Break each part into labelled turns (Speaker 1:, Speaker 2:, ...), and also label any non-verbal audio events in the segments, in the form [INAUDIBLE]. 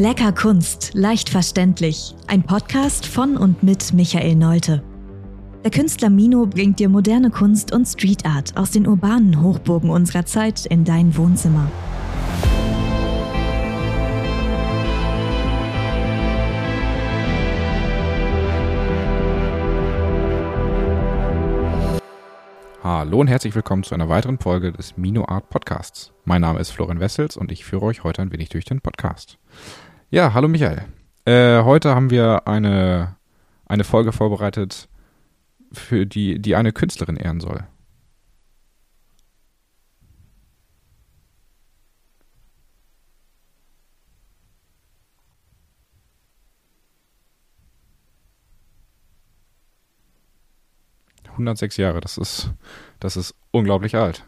Speaker 1: Lecker Kunst, leicht verständlich. Ein Podcast von und mit Michael Neute. Der Künstler Mino bringt dir moderne Kunst und Street Art aus den urbanen Hochburgen unserer Zeit in dein Wohnzimmer.
Speaker 2: Hallo und herzlich willkommen zu einer weiteren Folge des Mino Art Podcasts. Mein Name ist Florian Wessels und ich führe euch heute ein wenig durch den Podcast. Ja, hallo Michael. Äh, heute haben wir eine, eine Folge vorbereitet, für die, die eine Künstlerin ehren soll. Hundertsechs Jahre, das ist, das ist unglaublich alt.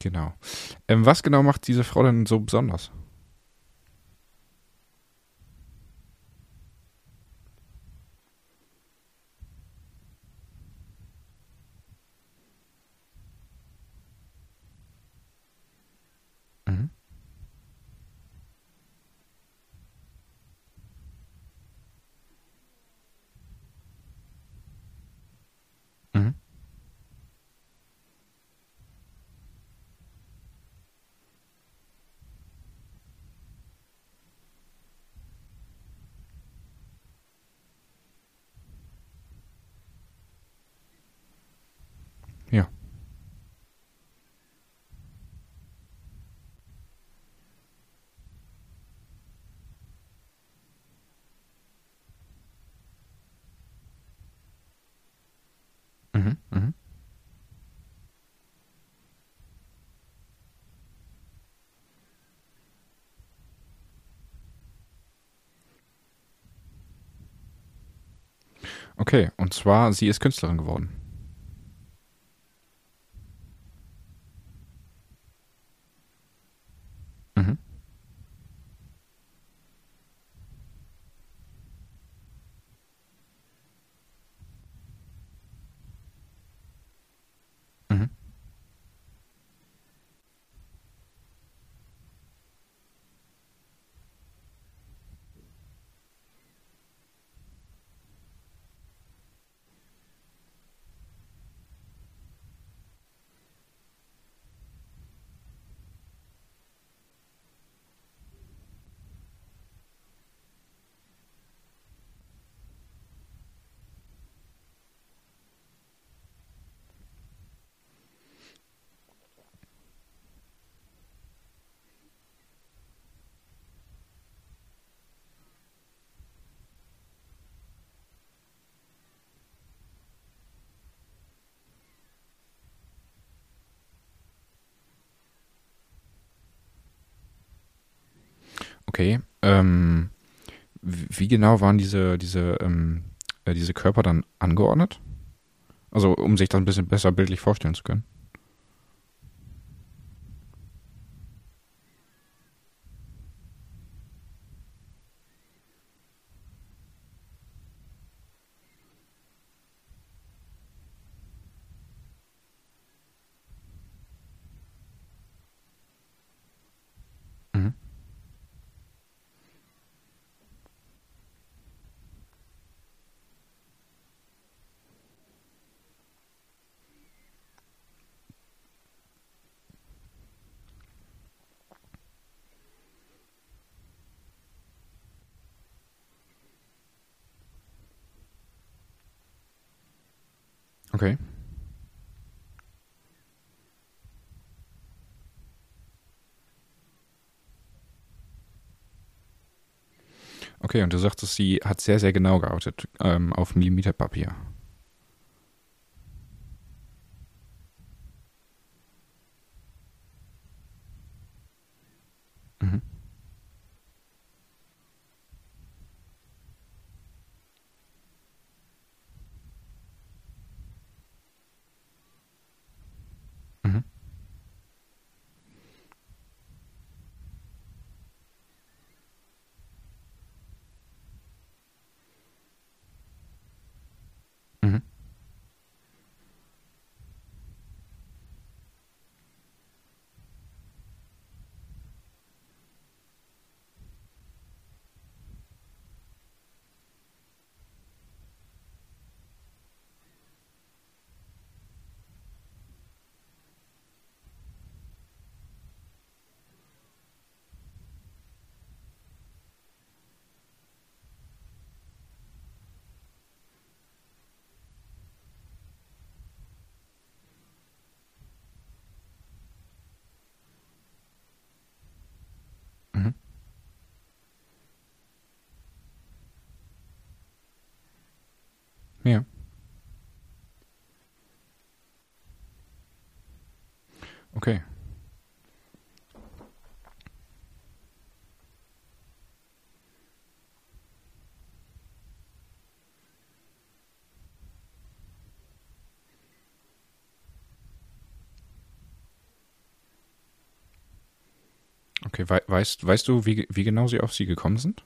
Speaker 2: Genau. Ähm, was genau macht diese Frau denn so besonders? Mhm. Mhm. Ja. Mhm. Mhm. Okay, und zwar, sie ist Künstlerin geworden. Mhm. Mhm. Okay. Ähm, wie genau waren diese, diese, ähm, äh, diese Körper dann angeordnet? Also, um sich das ein bisschen besser bildlich vorstellen zu können. Okay. Okay, und du sagtest, sie hat sehr, sehr genau geoutet ähm, auf Millimeterpapier. Okay. Okay, wei weißt, weißt du, wie, wie genau sie auf sie gekommen sind?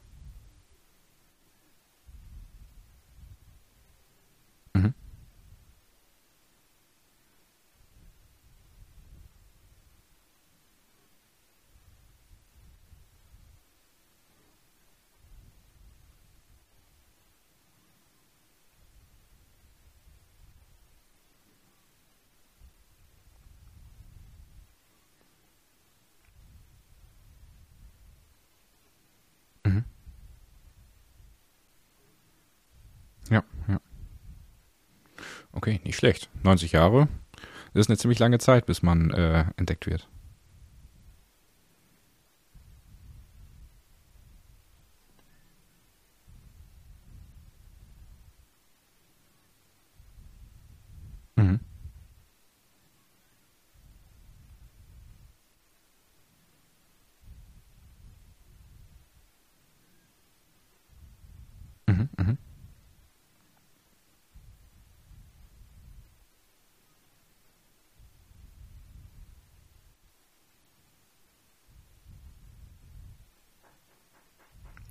Speaker 2: Okay, nicht schlecht. 90 Jahre. Das ist eine ziemlich lange Zeit, bis man äh, entdeckt wird. Mhm. Mhm. Mhm.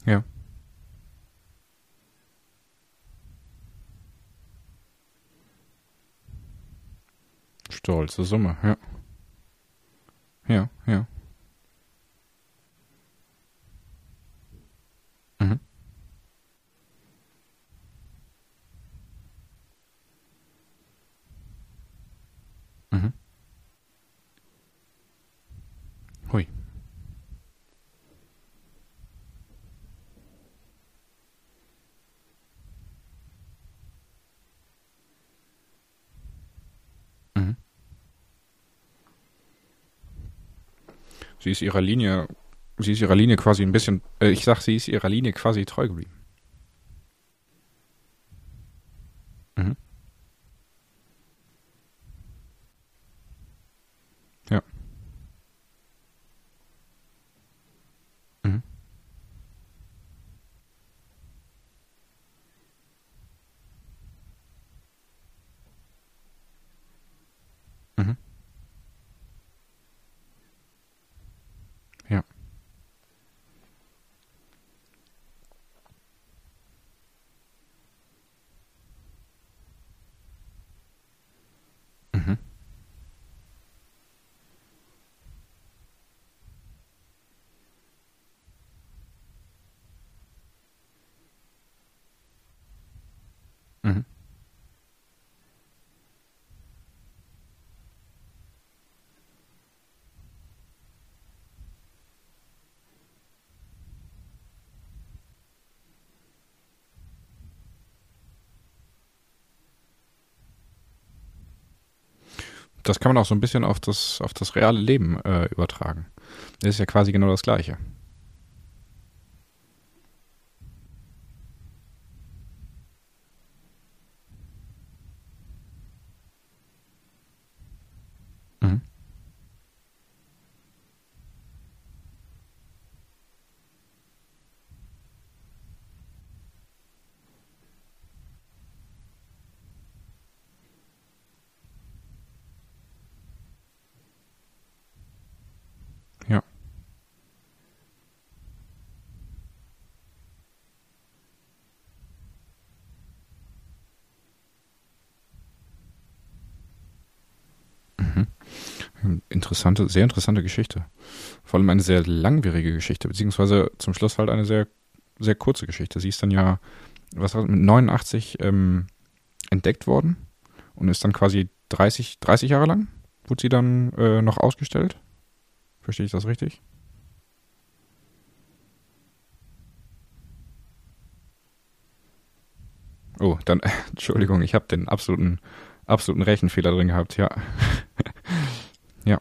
Speaker 2: Ja. Stolze Summe, ja. Ja, ja. Sie ist ihrer Linie, sie ist ihrer Linie quasi ein bisschen, äh, ich sag, sie ist ihrer Linie quasi treu geblieben. Mhm. Ja. Das kann man auch so ein bisschen auf das, auf das reale Leben äh, übertragen. Das ist ja quasi genau das Gleiche. Mhm. Ja. Mhm. Interessante, sehr interessante Geschichte. Vor allem eine sehr langwierige Geschichte, beziehungsweise zum Schluss halt eine sehr, sehr kurze Geschichte. Sie ist dann ja, was mit 89 ähm, entdeckt worden und ist dann quasi 30, 30 Jahre lang, wurde sie dann äh, noch ausgestellt. Verstehe ich das richtig? Oh, dann, [LAUGHS] Entschuldigung, ich habe den absoluten, absoluten Rechenfehler drin gehabt, ja. [LAUGHS] ja.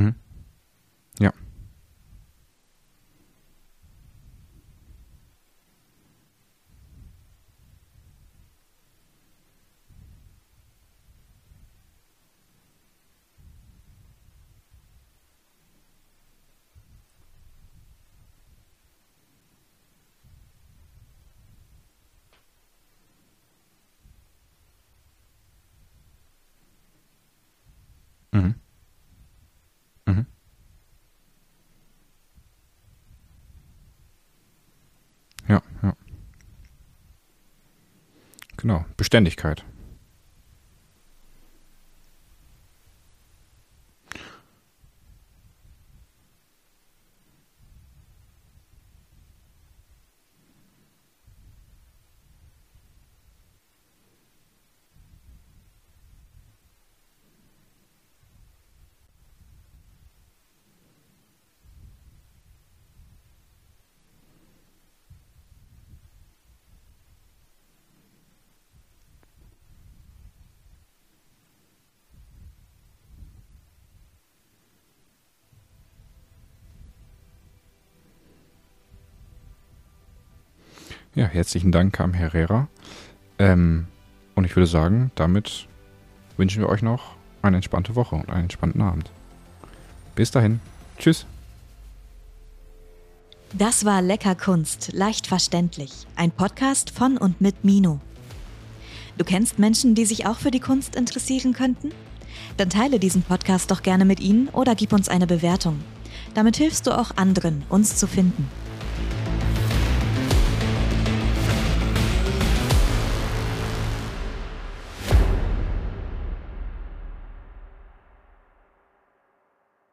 Speaker 2: Mhm. Ja. Genau, Beständigkeit. Ja, herzlichen Dank am Herrera. Ähm, und ich würde sagen, damit wünschen wir euch noch eine entspannte Woche und einen entspannten Abend. Bis dahin. Tschüss.
Speaker 1: Das war Lecker Kunst, leicht verständlich. Ein Podcast von und mit Mino. Du kennst Menschen, die sich auch für die Kunst interessieren könnten? Dann teile diesen Podcast doch gerne mit ihnen oder gib uns eine Bewertung. Damit hilfst du auch anderen, uns zu finden.